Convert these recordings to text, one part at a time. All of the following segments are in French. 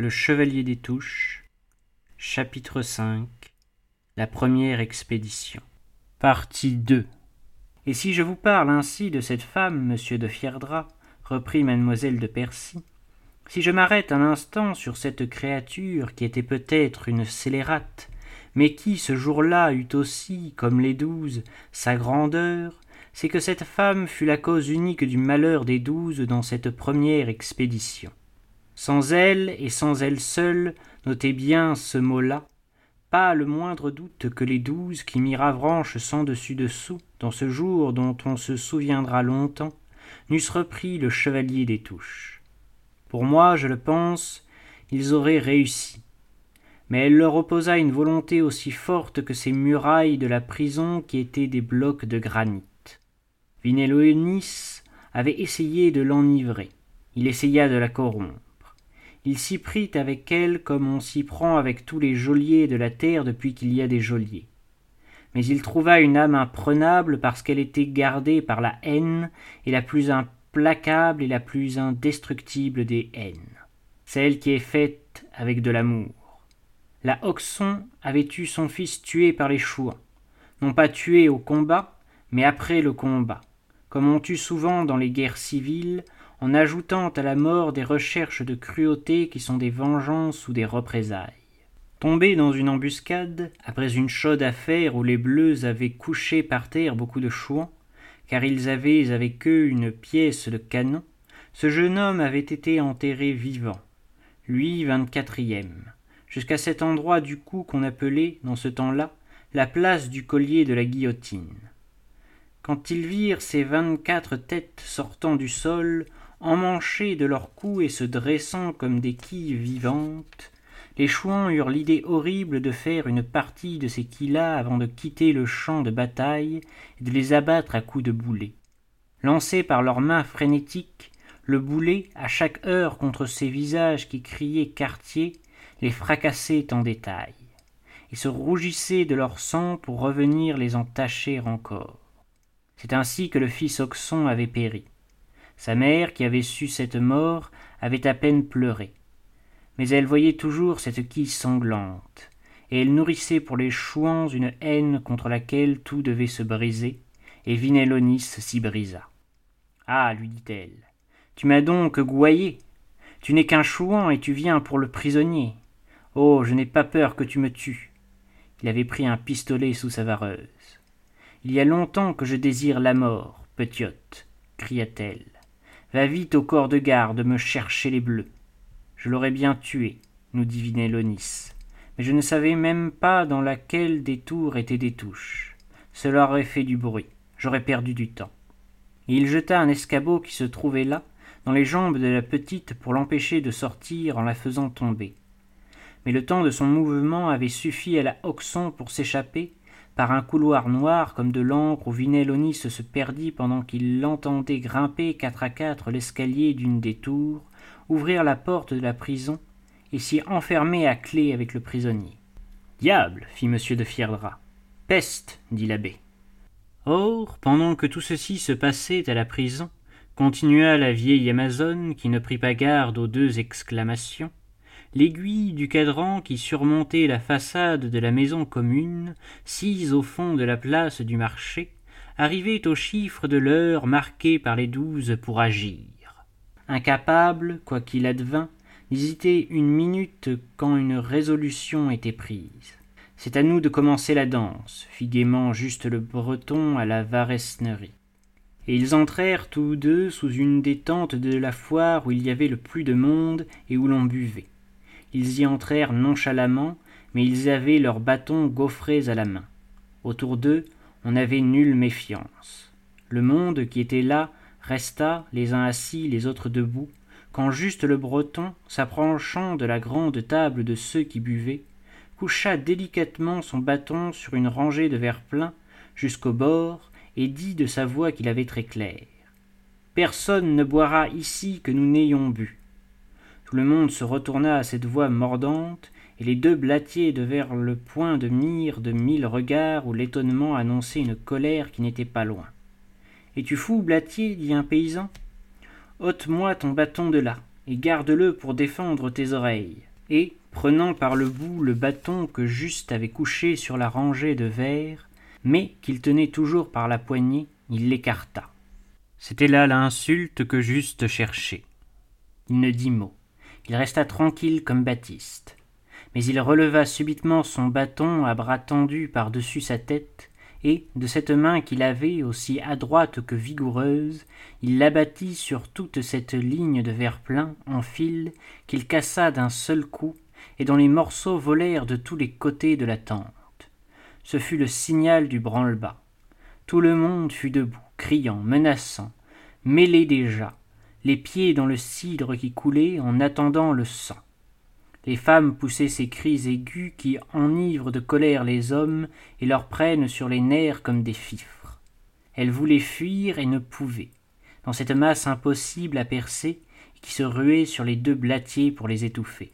Le Chevalier des Touches, chapitre V La première expédition. Partie 2 Et si je vous parle ainsi de cette femme, monsieur de Fierdra, reprit mademoiselle de Percy, si je m'arrête un instant sur cette créature qui était peut-être une scélérate, mais qui ce jour-là eut aussi, comme les douze, sa grandeur, c'est que cette femme fut la cause unique du malheur des douze dans cette première expédition. Sans elle, et sans elle seule, notez bien ce mot-là, pas le moindre doute que les douze qui mirent Avranches sans dessus dessous, dans ce jour dont on se souviendra longtemps, n'eussent repris le chevalier des touches. Pour moi, je le pense, ils auraient réussi. Mais elle leur opposa une volonté aussi forte que ces murailles de la prison qui étaient des blocs de granit. Vinélonis avait essayé de l'enivrer, il essaya de la corrompre. Il s'y prit avec elle comme on s'y prend avec tous les geôliers de la terre depuis qu'il y a des geôliers. Mais il trouva une âme imprenable parce qu'elle était gardée par la haine, et la plus implacable et la plus indestructible des haines, celle qui est faite avec de l'amour. La Hoxon avait eu son fils tué par les chouans, non pas tué au combat, mais après le combat, comme on tue souvent dans les guerres civiles, en ajoutant à la mort des recherches de cruauté qui sont des vengeances ou des représailles. Tombé dans une embuscade, après une chaude affaire où les Bleus avaient couché par terre beaucoup de chouans, car ils avaient avec eux une pièce de canon, ce jeune homme avait été enterré vivant, lui vingt-quatrième, jusqu'à cet endroit du cou qu'on appelait, dans ce temps-là, la place du collier de la guillotine. Quand ils virent ces vingt-quatre têtes sortant du sol, emmanchées de leurs coups et se dressant comme des quilles vivantes, les chouans eurent l'idée horrible de faire une partie de ces quilles-là avant de quitter le champ de bataille et de les abattre à coups de boulet. Lancés par leurs mains frénétiques, le boulet, à chaque heure contre ces visages qui criaient quartier, les fracassait en détail. Ils se rougissaient de leur sang pour revenir les entacher encore. C'est ainsi que le fils Oxon avait péri. Sa mère, qui avait su cette mort, avait à peine pleuré. Mais elle voyait toujours cette quille sanglante, et elle nourrissait pour les chouans une haine contre laquelle tout devait se briser, et Vinélonis s'y brisa. Ah, lui dit-elle, tu m'as donc gouaillé. Tu n'es qu'un chouan et tu viens pour le prisonnier. Oh, je n'ai pas peur que tu me tues. Il avait pris un pistolet sous sa vareuse. Il y a longtemps que je désire la mort, petiote, cria-t-elle. Va vite au corps de garde me chercher les bleus. Je l'aurais bien tué, nous dit Lonis, mais je ne savais même pas dans laquelle des tours étaient des touches. Cela aurait fait du bruit, j'aurais perdu du temps. Et il jeta un escabeau qui se trouvait là, dans les jambes de la petite pour l'empêcher de sortir en la faisant tomber. Mais le temps de son mouvement avait suffi à la Hoxon pour s'échapper, par un couloir noir comme de l'encre où Vinélonis se perdit pendant qu'il l'entendait grimper quatre à quatre l'escalier d'une des tours, ouvrir la porte de la prison et s'y enfermer à clé avec le prisonnier. Diable fit M. de Fierdra. Peste dit l'abbé. Or, pendant que tout ceci se passait à la prison, continua la vieille Amazone qui ne prit pas garde aux deux exclamations, l'aiguille du cadran qui surmontait la façade de la maison commune, sise au fond de la place du marché, arrivait au chiffre de l'heure marquée par les douze pour agir. Incapable, quoi qu'il advint, d'hésiter une minute quand une résolution était prise. C'est à nous de commencer la danse, fit gaiement juste le breton à la varesnerie. Et ils entrèrent tous deux sous une des tentes de la foire où il y avait le plus de monde et où l'on buvait. Ils y entrèrent nonchalamment, mais ils avaient leurs bâtons gaufrés à la main. Autour d'eux, on n'avait nulle méfiance. Le monde qui était là resta, les uns assis, les autres debout, quand juste le breton, s'approchant de la grande table de ceux qui buvaient, coucha délicatement son bâton sur une rangée de verres pleins jusqu'au bord et dit de sa voix qu'il avait très claire personne ne boira ici que nous n'ayons bu tout le monde se retourna à cette voix mordante, et les deux blatiers devèrent le point de mire de mille regards où l'étonnement annonçait une colère qui n'était pas loin. Es-tu fou, blatier dit un paysan? ôte-moi ton bâton de là, et garde-le pour défendre tes oreilles. Et, prenant par le bout le bâton que Juste avait couché sur la rangée de verre, mais qu'il tenait toujours par la poignée, il l'écarta. C'était là l'insulte que Juste cherchait. Il ne dit mot. Il resta tranquille comme Baptiste. Mais il releva subitement son bâton à bras tendus par-dessus sa tête, et, de cette main qu'il avait, aussi adroite que vigoureuse, il l'abattit sur toute cette ligne de verre plein, en fil, qu'il cassa d'un seul coup, et dont les morceaux volèrent de tous les côtés de la tente. Ce fut le signal du branle-bas. Tout le monde fut debout, criant, menaçant, mêlé déjà, les pieds dans le cidre qui coulait en attendant le sang. Les femmes poussaient ces cris aigus qui enivrent de colère les hommes et leur prennent sur les nerfs comme des fifres. Elles voulaient fuir et ne pouvaient, dans cette masse impossible à percer qui se ruait sur les deux blatiers pour les étouffer.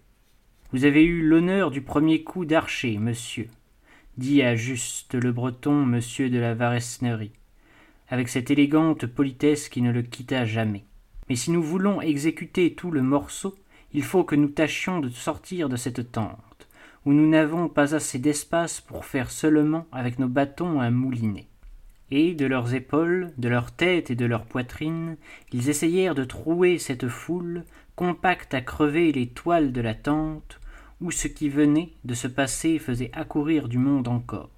Vous avez eu l'honneur du premier coup d'archer, monsieur, dit à juste le breton monsieur de la Varesnerie, avec cette élégante politesse qui ne le quitta jamais. Mais si nous voulons exécuter tout le morceau, il faut que nous tâchions de sortir de cette tente, où nous n'avons pas assez d'espace pour faire seulement avec nos bâtons un moulinet. Et de leurs épaules, de leurs têtes et de leurs poitrines, ils essayèrent de trouer cette foule, compacte à crever les toiles de la tente, où ce qui venait de se passer faisait accourir du monde encore.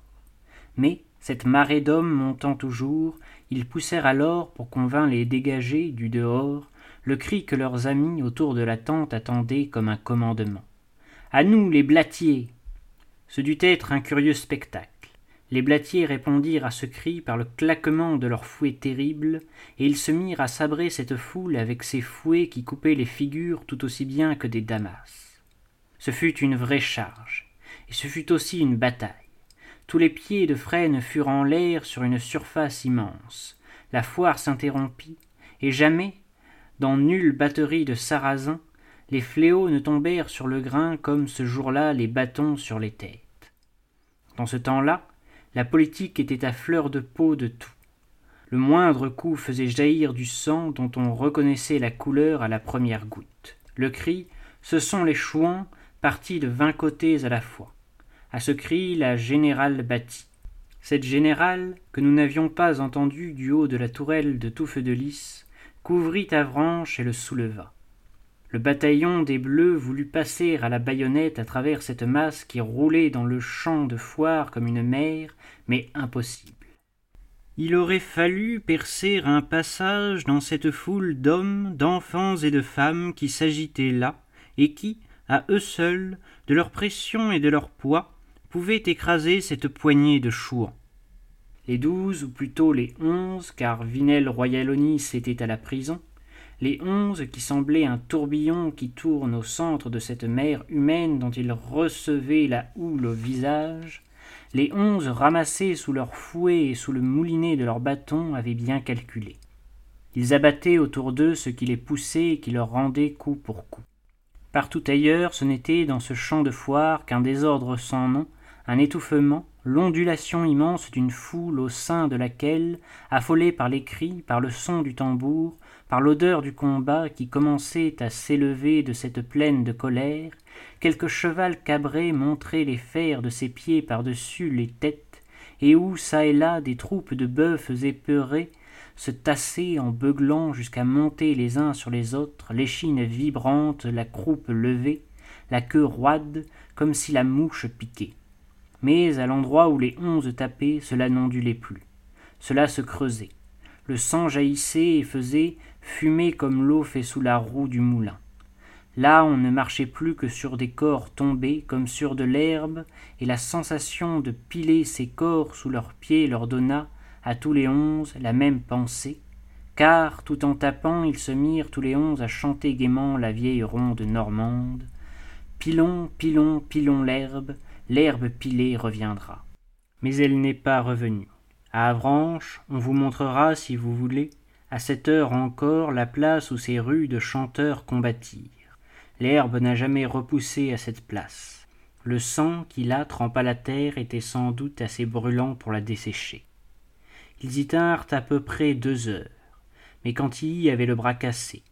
Mais, cette marée d'hommes montant toujours, ils poussèrent alors, pour qu'on vînt les dégager du dehors, le cri que leurs amis autour de la tente attendaient comme un commandement. À nous, les blatiers Ce dut être un curieux spectacle. Les blatiers répondirent à ce cri par le claquement de leurs fouets terribles, et ils se mirent à sabrer cette foule avec ces fouets qui coupaient les figures tout aussi bien que des damas. Ce fut une vraie charge, et ce fut aussi une bataille. Tous les pieds de frêne furent en l'air sur une surface immense. La foire s'interrompit, et jamais, dans nulle batterie de sarrasins, les fléaux ne tombèrent sur le grain comme ce jour-là les bâtons sur les têtes. Dans ce temps-là, la politique était à fleur de peau de tout. Le moindre coup faisait jaillir du sang dont on reconnaissait la couleur à la première goutte. Le cri Ce sont les chouans partis de vingt côtés à la fois. À ce cri, la générale battit. Cette générale, que nous n'avions pas entendue du haut de la tourelle de Touffe de Lys, couvrit Avranches et le souleva. Le bataillon des Bleus voulut passer à la baïonnette à travers cette masse qui roulait dans le champ de foire comme une mer, mais impossible. Il aurait fallu percer un passage dans cette foule d'hommes, d'enfants et de femmes qui s'agitaient là, et qui, à eux seuls, de leur pression et de leur poids, pouvaient écraser cette poignée de chouans les douze, ou plutôt les onze, car Vinel Royalonis était à la prison, les onze qui semblaient un tourbillon qui tourne au centre de cette mer humaine dont ils recevaient la houle au visage, les onze ramassés sous leurs fouets et sous le moulinet de leurs bâtons avaient bien calculé. Ils abattaient autour d'eux ce qui les poussait et qui leur rendait coup pour coup. Partout ailleurs, ce n'était dans ce champ de foire qu'un désordre sans nom, un étouffement, l'ondulation immense d'une foule au sein de laquelle, affolée par les cris, par le son du tambour, par l'odeur du combat qui commençait à s'élever de cette plaine de colère, quelque cheval cabré montrait les fers de ses pieds par-dessus les têtes, et où çà et là des troupes de bœufs épeurés se tassaient en beuglant jusqu'à monter les uns sur les autres, l'échine vibrante, la croupe levée, la queue roide, comme si la mouche piquait mais à l'endroit où les onze tapaient cela n'ondulait plus. Cela se creusait. Le sang jaillissait et faisait fumer comme l'eau fait sous la roue du moulin. Là on ne marchait plus que sur des corps tombés comme sur de l'herbe et la sensation de piler ces corps sous leurs pieds leur donna à tous les onze la même pensée car tout en tapant ils se mirent tous les onze à chanter gaiement la vieille ronde normande. Pilons pilons pilons l'herbe l'herbe pilée reviendra. Mais elle n'est pas revenue. À Avranches, on vous montrera, si vous voulez, à cette heure encore, la place où ces rudes chanteurs combattirent. L'herbe n'a jamais repoussé à cette place. Le sang qui là trempa la terre était sans doute assez brûlant pour la dessécher. Ils y tinrent à peu près deux heures, mais Cantilly avait le bras cassé.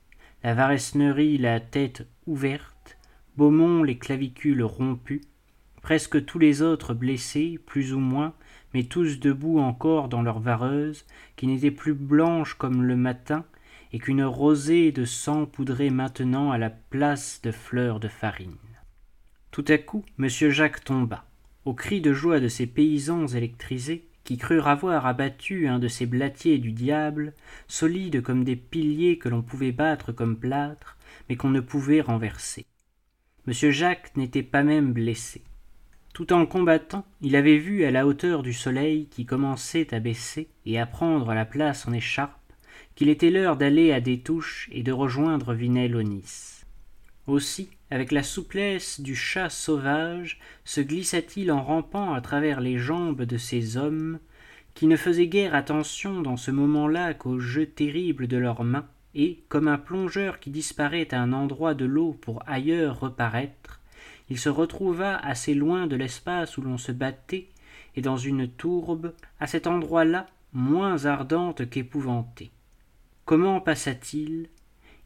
la Varesnerie la tête ouverte, Beaumont les clavicules rompues, presque tous les autres blessés, plus ou moins, mais tous debout encore dans leur vareuse, qui n'était plus blanche comme le matin, et qu'une rosée de sang poudrait maintenant à la place de fleurs de farine. Tout à coup, M. Jacques tomba. Au cri de joie de ces paysans électrisés, qui crurent avoir abattu un de ces blatiers du diable, solides comme des piliers que l'on pouvait battre comme plâtre, mais qu'on ne pouvait renverser. Monsieur Jacques n'était pas même blessé. Tout en combattant, il avait vu à la hauteur du soleil qui commençait à baisser et à prendre la place en écharpe, qu'il était l'heure d'aller à Détouches et de rejoindre Vinel Aussi, avec la souplesse du chat sauvage, se glissa-t-il en rampant à travers les jambes de ces hommes, qui ne faisaient guère attention dans ce moment-là qu'au jeu terrible de leurs mains, et, comme un plongeur qui disparaît à un endroit de l'eau pour ailleurs reparaître, il se retrouva assez loin de l'espace où l'on se battait, et dans une tourbe, à cet endroit-là, moins ardente qu'épouvantée. Comment passa-t-il?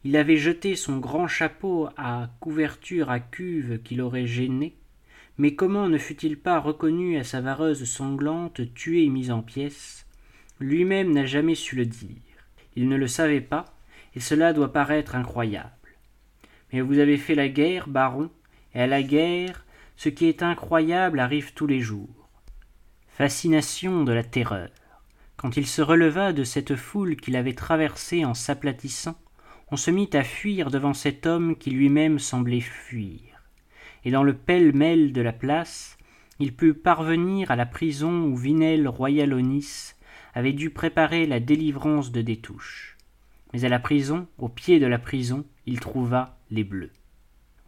Il avait jeté son grand chapeau à couverture à cuve qui l'aurait gêné, mais comment ne fut-il pas reconnu à sa vareuse sanglante, tué et mise en pièces? Lui-même n'a jamais su le dire. Il ne le savait pas, et cela doit paraître incroyable. Mais vous avez fait la guerre, baron, et à la guerre, ce qui est incroyable arrive tous les jours. Fascination de la terreur. Quand il se releva de cette foule qu'il avait traversée en s'aplatissant, on se mit à fuir devant cet homme qui lui-même semblait fuir. Et dans le pêle-mêle de la place, il put parvenir à la prison où Vinel Royalonis avait dû préparer la délivrance de Détouche. Mais à la prison, au pied de la prison, il trouva les bleus.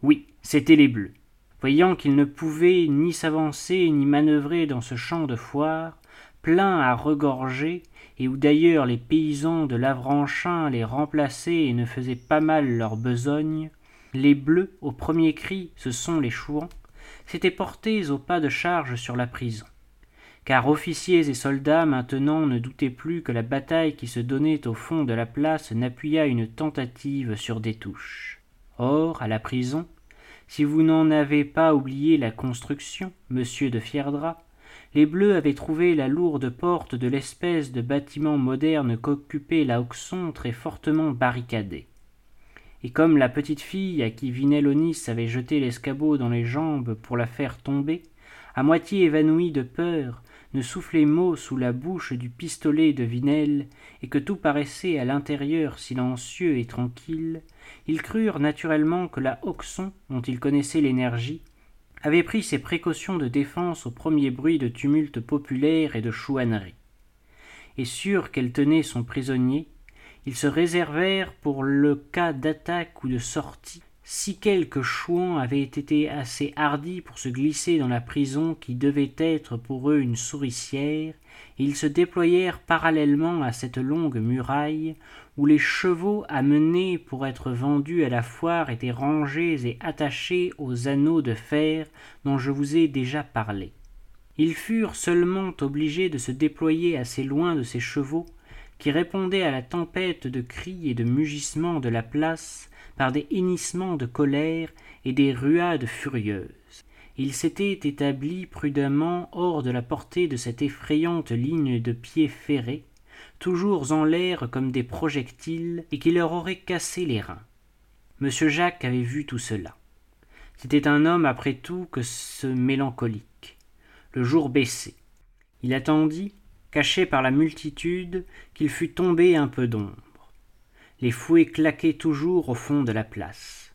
Oui, c'étaient les bleus. Voyant qu'il ne pouvait ni s'avancer ni manœuvrer dans ce champ de foire, plein à regorger, et où d'ailleurs les paysans de l'Avranchin les remplaçaient et ne faisaient pas mal leur besogne, les bleus, au premier cri, ce sont les chouans, s'étaient portés au pas de charge sur la prison. Car officiers et soldats maintenant ne doutaient plus que la bataille qui se donnait au fond de la place n'appuya une tentative sur des touches. Or, à la prison, si vous n'en avez pas oublié la construction, monsieur de Fierdra, les Bleus avaient trouvé la lourde porte de l'espèce de bâtiment moderne qu'occupait la Auxon très fortement barricadée. Et comme la petite fille à qui Vinellonis avait jeté l'escabeau dans les jambes pour la faire tomber, à moitié évanouie de peur, ne soufflait mot sous la bouche du pistolet de Vinel, et que tout paraissait à l'intérieur silencieux et tranquille, ils crurent naturellement que la Auxon, dont ils connaissaient l'énergie, avait pris ses précautions de défense au premier bruit de tumulte populaire et de chouannerie. Et sûrs qu'elle tenait son prisonnier, ils se réservèrent pour le cas d'attaque ou de sortie si quelque chouan avait été assez hardi pour se glisser dans la prison qui devait être pour eux une souricière, ils se déployèrent parallèlement à cette longue muraille où les chevaux amenés pour être vendus à la foire étaient rangés et attachés aux anneaux de fer dont je vous ai déjà parlé. Ils furent seulement obligés de se déployer assez loin de ces chevaux qui répondaient à la tempête de cris et de mugissements de la place par des hennissements de colère et des ruades furieuses. Il s'était établi prudemment hors de la portée de cette effrayante ligne de pieds ferrés, toujours en l'air comme des projectiles, et qui leur auraient cassé les reins. Monsieur Jacques avait vu tout cela. C'était un homme après tout que ce mélancolique. Le jour baissait. Il attendit, caché par la multitude, qu'il fût tombé un peu d'ombre. Les fouets claquaient toujours au fond de la place.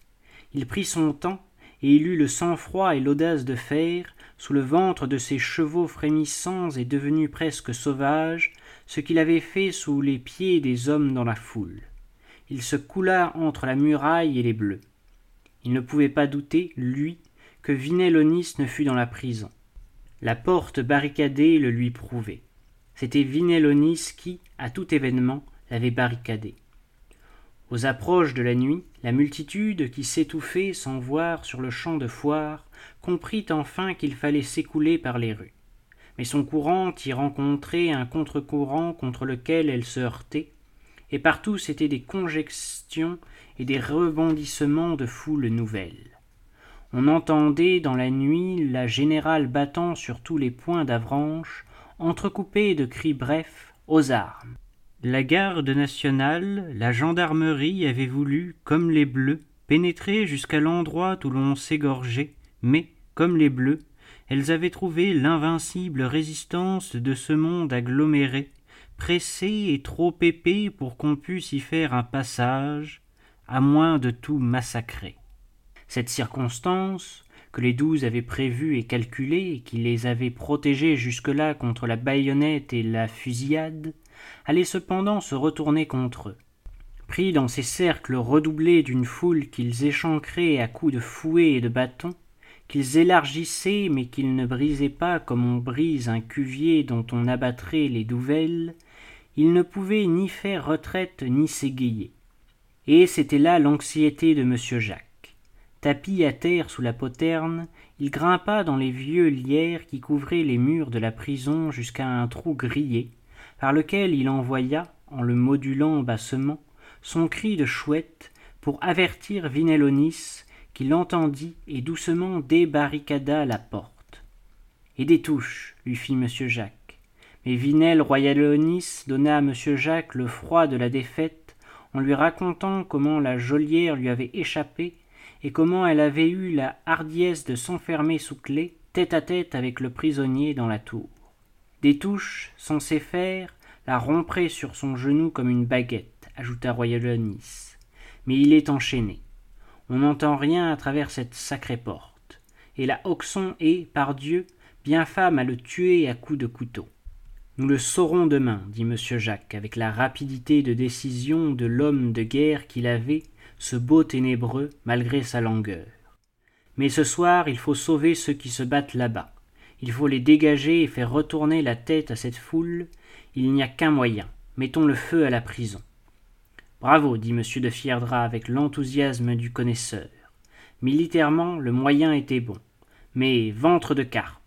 Il prit son temps, et il eut le sang-froid et l'audace de faire, sous le ventre de ses chevaux frémissants et devenus presque sauvages, ce qu'il avait fait sous les pieds des hommes dans la foule. Il se coula entre la muraille et les bleus. Il ne pouvait pas douter, lui, que Vinellonis ne fût dans la prison. La porte barricadée le lui prouvait. C'était Vinellonis qui, à tout événement, l'avait barricadé. Aux approches de la nuit, la multitude, qui s'étouffait sans voir sur le champ de foire, comprit enfin qu'il fallait s'écouler par les rues. Mais son courant y rencontrait un contre-courant contre lequel elle se heurtait, et partout c'étaient des congestions et des rebondissements de foules nouvelles on entendait dans la nuit la générale battant sur tous les points d'avranches entrecoupée de cris brefs aux armes la garde nationale la gendarmerie avaient voulu comme les bleus pénétrer jusqu'à l'endroit où l'on s'égorgeait. Mais comme les bleus elles avaient trouvé l'invincible résistance de ce monde aggloméré pressé et trop épais pour qu'on pût y faire un passage à moins de tout massacrer. Cette circonstance que les douze avaient prévue et calculée qui les avait protégés jusque-là contre la baïonnette et la fusillade allait cependant se retourner contre eux. Pris dans ces cercles redoublés d'une foule qu'ils échancraient à coups de fouet et de bâton qu'ils élargissaient mais qu'ils ne brisaient pas comme on brise un cuvier dont on abattrait les douvelles ils ne pouvaient ni faire retraite ni s'égayer. Et c'était là l'anxiété de m jacques. Tapi à terre sous la poterne il grimpa dans les vieux lierres qui couvraient les murs de la prison jusqu'à un trou grillé par lequel il envoya en le modulant bassement son cri de chouette pour avertir vinellonis qui l'entendit et doucement débarricada la porte. Et des touches lui fit m. Jacques. Mais vinel royalonis donna à m. Jacques le froid de la défaite en lui racontant comment la geôlière lui avait échappé et comment elle avait eu la hardiesse de s'enfermer sous clef tête à tête avec le prisonnier dans la tour des touches censé faire la romprait sur son genou comme une baguette ajouta royalonis mais il est enchaîné. On n'entend rien à travers cette sacrée porte. Et la Hoxon est pardieu bien femme à le tuer à coups de couteau. Nous le saurons demain dit m. Jacques avec la rapidité de décision de l'homme de guerre qu'il avait ce beau ténébreux malgré sa langueur. Mais ce soir il faut sauver ceux qui se battent là-bas il faut les dégager et faire retourner la tête à cette foule. Il n'y a qu'un moyen. Mettons le feu à la prison. Bravo dit m de fierdra avec l'enthousiasme du connaisseur. Militairement le moyen était bon. Mais ventre de carpe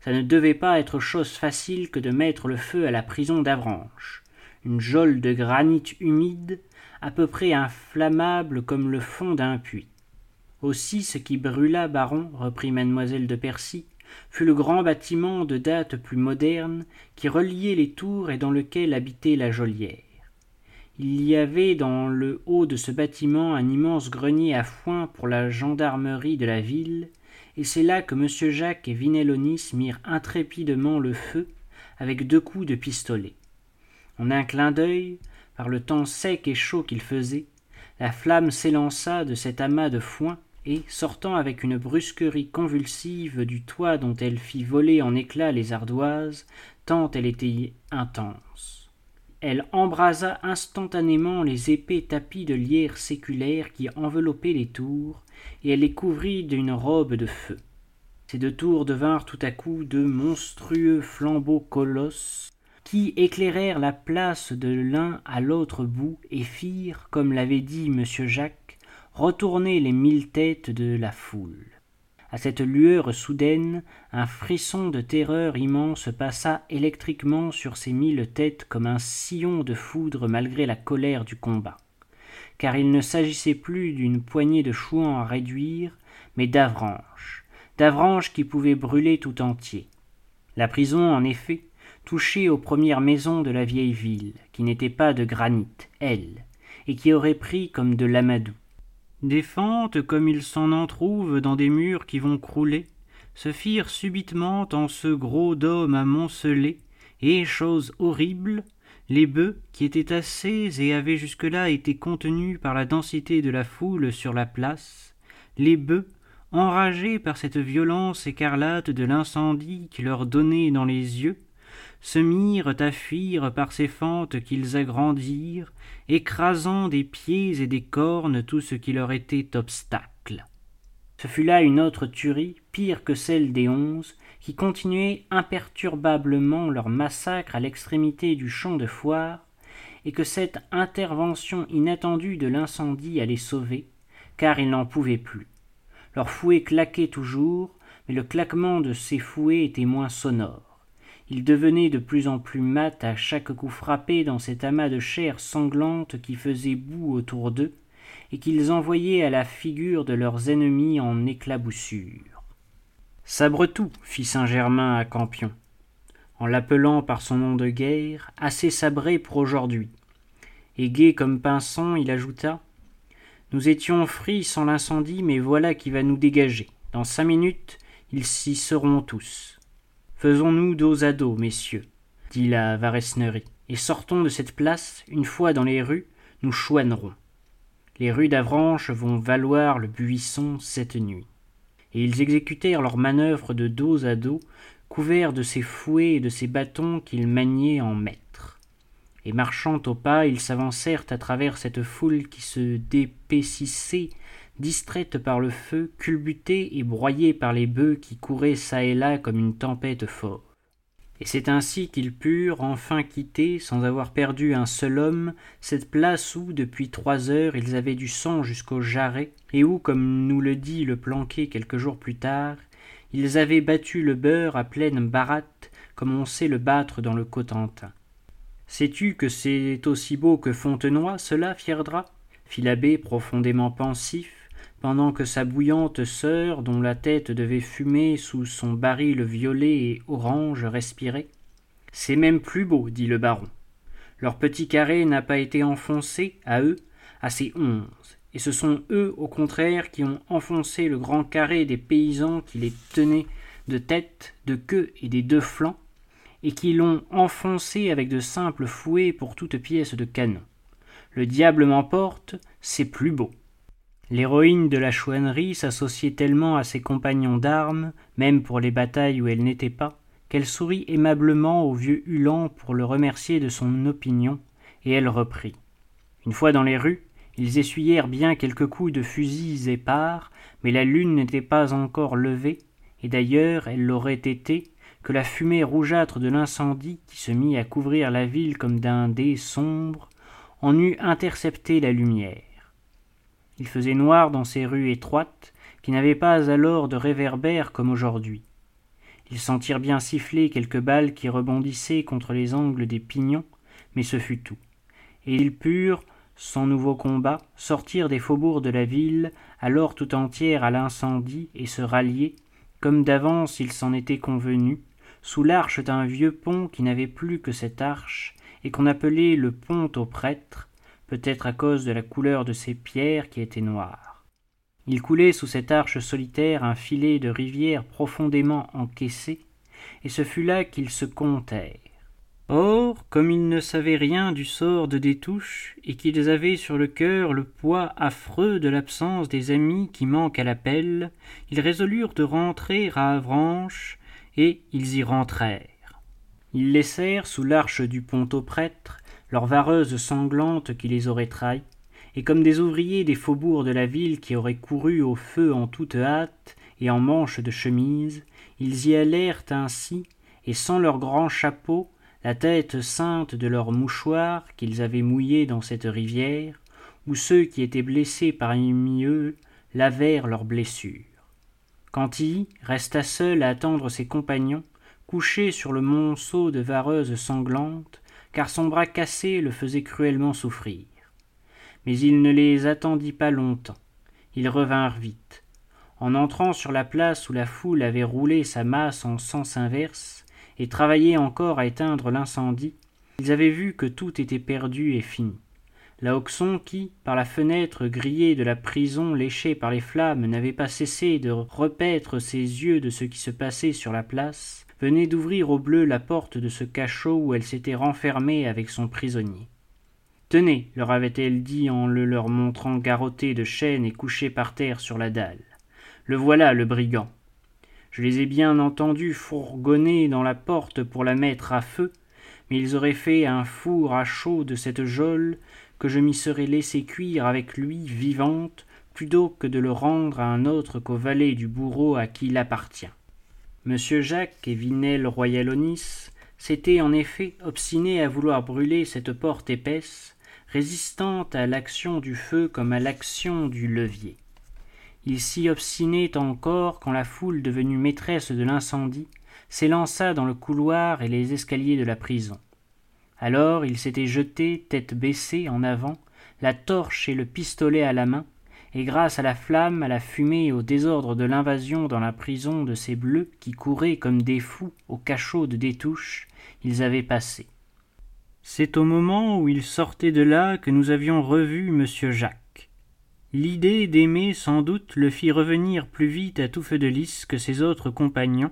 ça ne devait pas être chose facile que de mettre le feu à la prison d'avranches. Une geôle de granit humide à peu près inflammable comme le fond d'un puits. Aussi ce qui brûla baron reprit mademoiselle de percy fut le grand bâtiment de date plus moderne qui reliait les tours et dans lequel habitait la geôlière il y avait dans le haut de ce bâtiment un immense grenier à foin pour la gendarmerie de la ville et c'est là que m jacques et vinellonis mirent intrépidement le feu avec deux coups de pistolet. En un clin d'œil par le temps sec et chaud qu'il faisait la flamme s'élança de cet amas de foin et sortant avec une brusquerie convulsive du toit dont elle fit voler en éclats les ardoises tant elle était intense. Elle embrasa instantanément les épais tapis de lierre séculaire qui enveloppaient les tours et elle les couvrit d'une robe de feu. Ces deux tours devinrent tout à coup de monstrueux flambeaux colosses qui éclairèrent la place de l'un à l'autre bout et firent comme l'avait dit m jacques retourner les mille têtes de la foule. À cette lueur soudaine un frisson de terreur immense passa électriquement sur ces mille têtes comme un sillon de foudre malgré la colère du combat. Car il ne s'agissait plus d'une poignée de chouans à réduire mais d'avranches. D'avranches qui pouvaient brûler tout entier. La prison en effet touchait aux premières maisons de la vieille ville qui n'étaient pas de granit elles et qui auraient pris comme de l'amadou des fentes comme il s'en en trouve dans des murs qui vont crouler se firent subitement en ce gros dôme amoncelé et chose horrible les bœufs qui étaient assez et avaient jusque-là été contenus par la densité de la foule sur la place les bœufs enragés par cette violence écarlate de l'incendie qui leur donnait dans les yeux se mirent à fuir par ces fentes qu'ils agrandirent écrasant des pieds et des cornes tout ce qui leur était obstacle. Ce fut là une autre tuerie pire que celle des onze qui continuaient imperturbablement leur massacre à l'extrémité du champ de foire et que cette intervention inattendue de l'incendie allait sauver car ils n'en pouvaient plus. Leurs fouets claquaient toujours mais le claquement de ces fouets était moins sonore il devenait de plus en plus mat à chaque coup frappé dans cet amas de chair sanglante qui faisait boue autour d'eux, et qu'ils envoyaient à la figure de leurs ennemis en éclaboussures. Sabre-tout, fit Saint-Germain à Campion, en l'appelant par son nom de guerre, assez sabré pour aujourd'hui. Et gai comme Pinson, il ajouta Nous étions frits sans l'incendie, mais voilà qui va nous dégager. Dans cinq minutes, ils s'y seront tous. Faisons-nous dos à dos, messieurs, dit la Varesnerie, et sortons de cette place, une fois dans les rues, nous chouannerons. Les rues d'Avranches vont valoir le buisson cette nuit. Et ils exécutèrent leurs manœuvres de dos à dos, couverts de ces fouets et de ces bâtons qu'ils maniaient en maîtres. Et marchant au pas, ils s'avancèrent à travers cette foule qui se dépaississait distraite par le feu, culbutée et broyée par les bœufs qui couraient çà et là comme une tempête fauve. Et c'est ainsi qu'ils purent enfin quitter, sans avoir perdu un seul homme, cette place où, depuis trois heures, ils avaient du sang jusqu'au jarret, et où, comme nous le dit le planqué quelques jours plus tard, ils avaient battu le beurre à pleine baratte, comme on sait le battre dans le Cotentin. Sais-tu que c'est aussi beau que Fontenoy, cela, Fierdra? Fit l'abbé profondément pensif, pendant que sa bouillante sœur, dont la tête devait fumer sous son baril violet et orange, respirait. C'est même plus beau, dit le baron. Leur petit carré n'a pas été enfoncé, à eux, à ces onze, et ce sont eux, au contraire, qui ont enfoncé le grand carré des paysans qui les tenaient de tête, de queue et des deux flancs, et qui l'ont enfoncé avec de simples fouets pour toute pièce de canon. Le diable m'emporte, c'est plus beau. L'héroïne de la chouannerie s'associait tellement à ses compagnons d'armes, même pour les batailles où elle n'était pas, qu'elle sourit aimablement au vieux Hulan pour le remercier de son opinion, et elle reprit. Une fois dans les rues, ils essuyèrent bien quelques coups de fusils épars, mais la lune n'était pas encore levée, et d'ailleurs elle l'aurait été, que la fumée rougeâtre de l'incendie qui se mit à couvrir la ville comme d'un dé sombre en eût intercepté la lumière. Il faisait noir dans ces rues étroites, qui n'avaient pas alors de réverbères comme aujourd'hui. Ils sentirent bien siffler quelques balles qui rebondissaient contre les angles des pignons, mais ce fut tout. Et ils purent, sans nouveau combat, sortir des faubourgs de la ville, alors tout entière à l'incendie, et se rallier, comme d'avance il s'en était convenu, sous l'arche d'un vieux pont qui n'avait plus que cette arche, et qu'on appelait le pont aux prêtres, peut-être à cause de la couleur de ces pierres qui étaient noires. Il coulait sous cette arche solitaire un filet de rivière profondément encaissé, et ce fut là qu'ils se comptèrent. Or, comme ils ne savaient rien du sort de Détouche, et qu'ils avaient sur le cœur le poids affreux de l'absence des amis qui manquent à l'appel, ils résolurent de rentrer à Avranches, et ils y rentrèrent. Ils laissèrent sous l'arche du pont aux prêtres leurs vareuses sanglantes qui les auraient trahis, et comme des ouvriers des faubourgs de la ville qui auraient couru au feu en toute hâte et en manches de chemise, ils y allèrent ainsi, et sans leurs grands chapeaux, la tête ceinte de leurs mouchoirs qu'ils avaient mouillés dans cette rivière, où ceux qui étaient blessés parmi eux lavèrent leurs blessures. Cantilly resta seul à attendre ses compagnons, couchés sur le monceau de vareuses sanglantes, car son bras cassé le faisait cruellement souffrir. Mais il ne les attendit pas longtemps. Ils revinrent vite. En entrant sur la place où la foule avait roulé sa masse en sens inverse et travaillé encore à éteindre l'incendie, ils avaient vu que tout était perdu et fini. La Hoxon qui, par la fenêtre grillée de la prison léchée par les flammes, n'avait pas cessé de repaître ses yeux de ce qui se passait sur la place, venait d'ouvrir au bleu la porte de ce cachot où elle s'était renfermée avec son prisonnier. Tenez, leur avait-elle dit en le leur montrant garrotté de chaînes et couché par terre sur la dalle. Le voilà, le brigand. Je les ai bien entendus fourgonner dans la porte pour la mettre à feu, mais ils auraient fait un four à chaud de cette geôle que je m'y serais laissé cuire avec lui vivante, plutôt que de le rendre à un autre qu'au valet du bourreau à qui il appartient. Monsieur Jacques et Vinel Royalonis s'étaient en effet obstinés à vouloir brûler cette porte épaisse, résistante à l'action du feu comme à l'action du levier. Ils s'y obstinaient encore quand la foule devenue maîtresse de l'incendie s'élança dans le couloir et les escaliers de la prison. Alors il s'était jeté, tête baissée, en avant, la torche et le pistolet à la main, et grâce à la flamme, à la fumée et au désordre de l'invasion dans la prison de ces bleus qui couraient comme des fous au cachot de Détouche, ils avaient passé. C'est au moment où il sortait de là que nous avions revu monsieur Jacques. L'idée d'aimer sans doute le fit revenir plus vite à tout feu de lys que ses autres compagnons,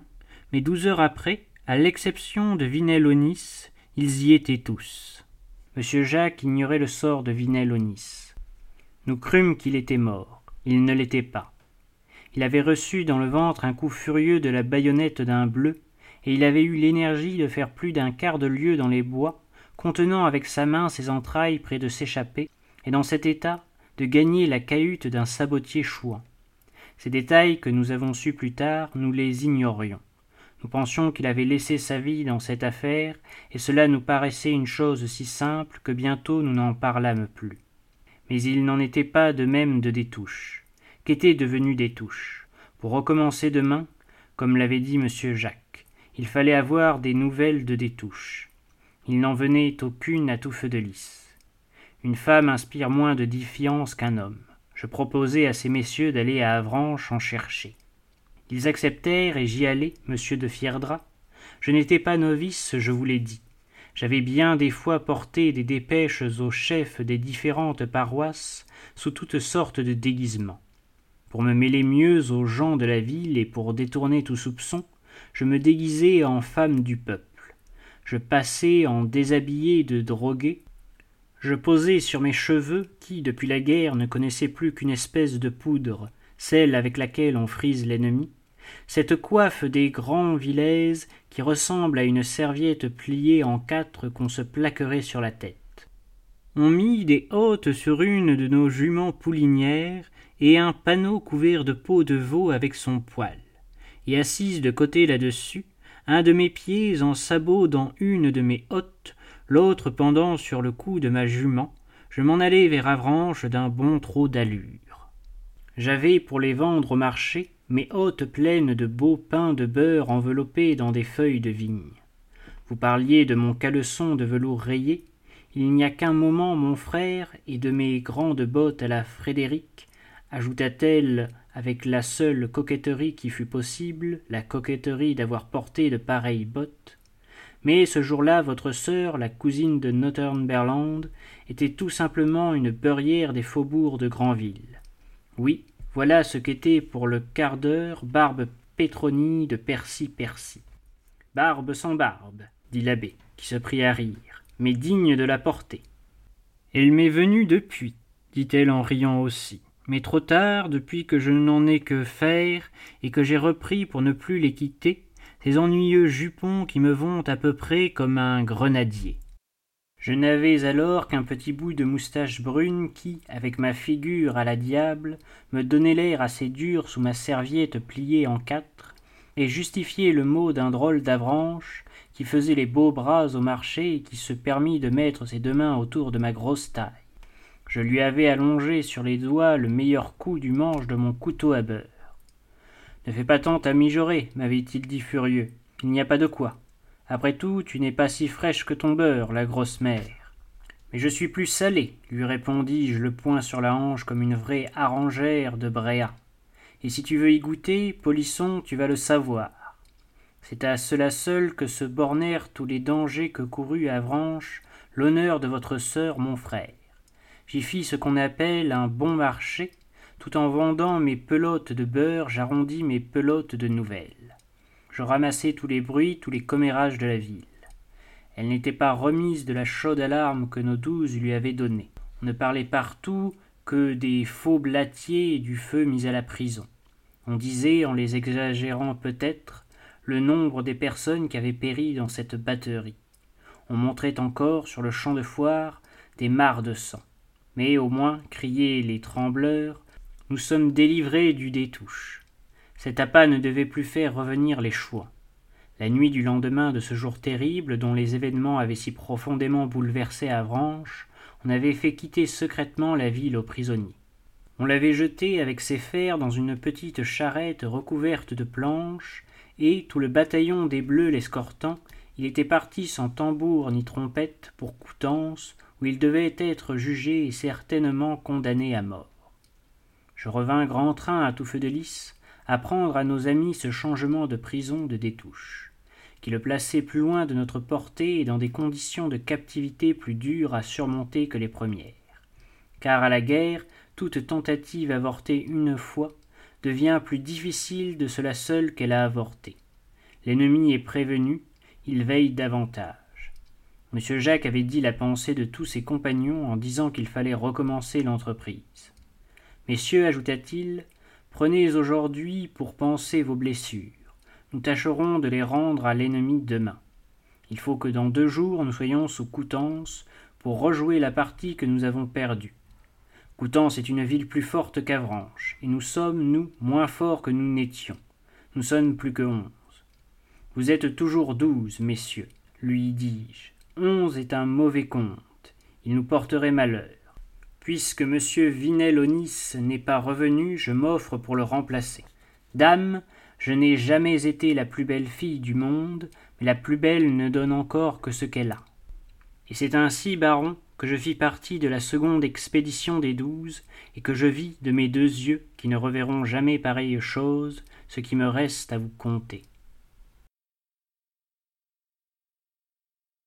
mais douze heures après, à l'exception de Vinel-Onis, ils y étaient tous. Monsieur Jacques ignorait le sort de Vinel-Onis. Nous crûmes qu'il était mort. Il ne l'était pas. Il avait reçu dans le ventre un coup furieux de la baïonnette d'un bleu, et il avait eu l'énergie de faire plus d'un quart de lieue dans les bois, contenant avec sa main ses entrailles près de s'échapper, et dans cet état de gagner la cahute d'un sabotier chouan. Ces détails que nous avons su plus tard, nous les ignorions. Nous pensions qu'il avait laissé sa vie dans cette affaire, et cela nous paraissait une chose si simple que bientôt nous n'en parlâmes plus mais il n'en était pas de même de Détouche. Qu'était devenu Détouche Pour recommencer demain, comme l'avait dit monsieur Jacques, il fallait avoir des nouvelles de Détouche. Il n'en venait aucune à tout de lys. Une femme inspire moins de défiance qu'un homme. Je proposai à ces messieurs d'aller à Avranches en chercher. Ils acceptèrent et j'y allai, monsieur de Fierdra. Je n'étais pas novice, je vous l'ai dit. J'avais bien des fois porté des dépêches aux chefs des différentes paroisses sous toutes sortes de déguisements. Pour me mêler mieux aux gens de la ville et pour détourner tout soupçon, je me déguisais en femme du peuple. Je passais en déshabillé de drogué. Je posais sur mes cheveux, qui, depuis la guerre, ne connaissaient plus qu'une espèce de poudre, celle avec laquelle on frise l'ennemi, cette coiffe des grands vilaises qui ressemble à une serviette pliée en quatre qu'on se plaquerait sur la tête. On mit des hôtes sur une de nos juments poulinières et un panneau couvert de peau de veau avec son poil. Et assise de côté là-dessus, un de mes pieds en sabot dans une de mes hottes, l'autre pendant sur le cou de ma jument, je m'en allai vers Avranches d'un bon trot d'allure. J'avais pour les vendre au marché mes hôtes pleines de beaux pains de beurre enveloppés dans des feuilles de vigne. Vous parliez de mon caleçon de velours rayé. Il n'y a qu'un moment, mon frère, et de mes grandes bottes à la Frédéric, ajouta-t-elle avec la seule coquetterie qui fût possible, la coquetterie d'avoir porté de pareilles bottes. Mais ce jour-là, votre sœur, la cousine de Northumberland, était tout simplement une beurrière des faubourgs de Granville. Oui, voilà ce qu'était pour le quart d'heure Barbe Pétronie de Percy-Percy. Barbe sans barbe, dit l'abbé, qui se prit à rire, mais digne de la portée. Elle m'est venue depuis, dit-elle en riant aussi, mais trop tard depuis que je n'en ai que faire et que j'ai repris pour ne plus les quitter, ces ennuyeux jupons qui me vont à peu près comme un grenadier. Je n'avais alors qu'un petit bout de moustache brune qui, avec ma figure à la diable, me donnait l'air assez dur sous ma serviette pliée en quatre, et justifiait le mot d'un drôle d'Avranche qui faisait les beaux bras au marché et qui se permit de mettre ses deux mains autour de ma grosse taille. Je lui avais allongé sur les doigts le meilleur coup du manche de mon couteau à beurre. Ne fais pas tant à mijorer, m'avait-il dit furieux. Il n'y a pas de quoi. Après tout, tu n'es pas si fraîche que ton beurre, la grosse mère. Mais je suis plus salé, lui répondis-je, le poing sur la hanche comme une vraie arrangère de Bréa. Et si tu veux y goûter, polisson, tu vas le savoir. C'est à cela seul que se bornèrent tous les dangers que courut Avranches l'honneur de votre sœur, mon frère. J'y fis ce qu'on appelle un bon marché, tout en vendant mes pelotes de beurre, j'arrondis mes pelotes de nouvelles je ramassai tous les bruits, tous les commérages de la ville. Elle n'était pas remise de la chaude alarme que nos douze lui avaient donnée. On ne parlait partout que des faux blatiers et du feu mis à la prison. On disait, en les exagérant peut-être, le nombre des personnes qui avaient péri dans cette batterie. On montrait encore sur le champ de foire des mares de sang. Mais au moins, criaient les trembleurs, nous sommes délivrés du détouche. Cet appât ne devait plus faire revenir les choix. La nuit du lendemain de ce jour terrible dont les événements avaient si profondément bouleversé Avranches, on avait fait quitter secrètement la ville aux prisonniers. On l'avait jeté avec ses fers dans une petite charrette recouverte de planches, et, tout le bataillon des Bleus l'escortant, il était parti sans tambour ni trompette pour Coutances, où il devait être jugé et certainement condamné à mort. Je revins grand train à tout feu de lys, apprendre à nos amis ce changement de prison de Détouche, qui le plaçait plus loin de notre portée et dans des conditions de captivité plus dures à surmonter que les premières. Car à la guerre, toute tentative avortée une fois devient plus difficile de cela seule qu'elle a avorté. L'ennemi est prévenu, il veille davantage. M. Jacques avait dit la pensée de tous ses compagnons en disant qu'il fallait recommencer l'entreprise. Messieurs, ajouta-t-il, prenez aujourd'hui pour penser vos blessures. Nous tâcherons de les rendre à l'ennemi demain. Il faut que dans deux jours nous soyons sous Coutances pour rejouer la partie que nous avons perdue. Coutances est une ville plus forte qu'Avranches, et nous sommes, nous, moins forts que nous n'étions. Nous sommes plus que onze. Vous êtes toujours douze, messieurs, lui dis-je. Onze est un mauvais compte. Il nous porterait malheur. Puisque M. Vinel-Onis n'est pas revenu, je m'offre pour le remplacer. Dame, je n'ai jamais été la plus belle fille du monde, mais la plus belle ne donne encore que ce qu'elle a. Et c'est ainsi, baron, que je fis partie de la seconde expédition des douze, et que je vis de mes deux yeux, qui ne reverront jamais pareille chose, ce qui me reste à vous conter.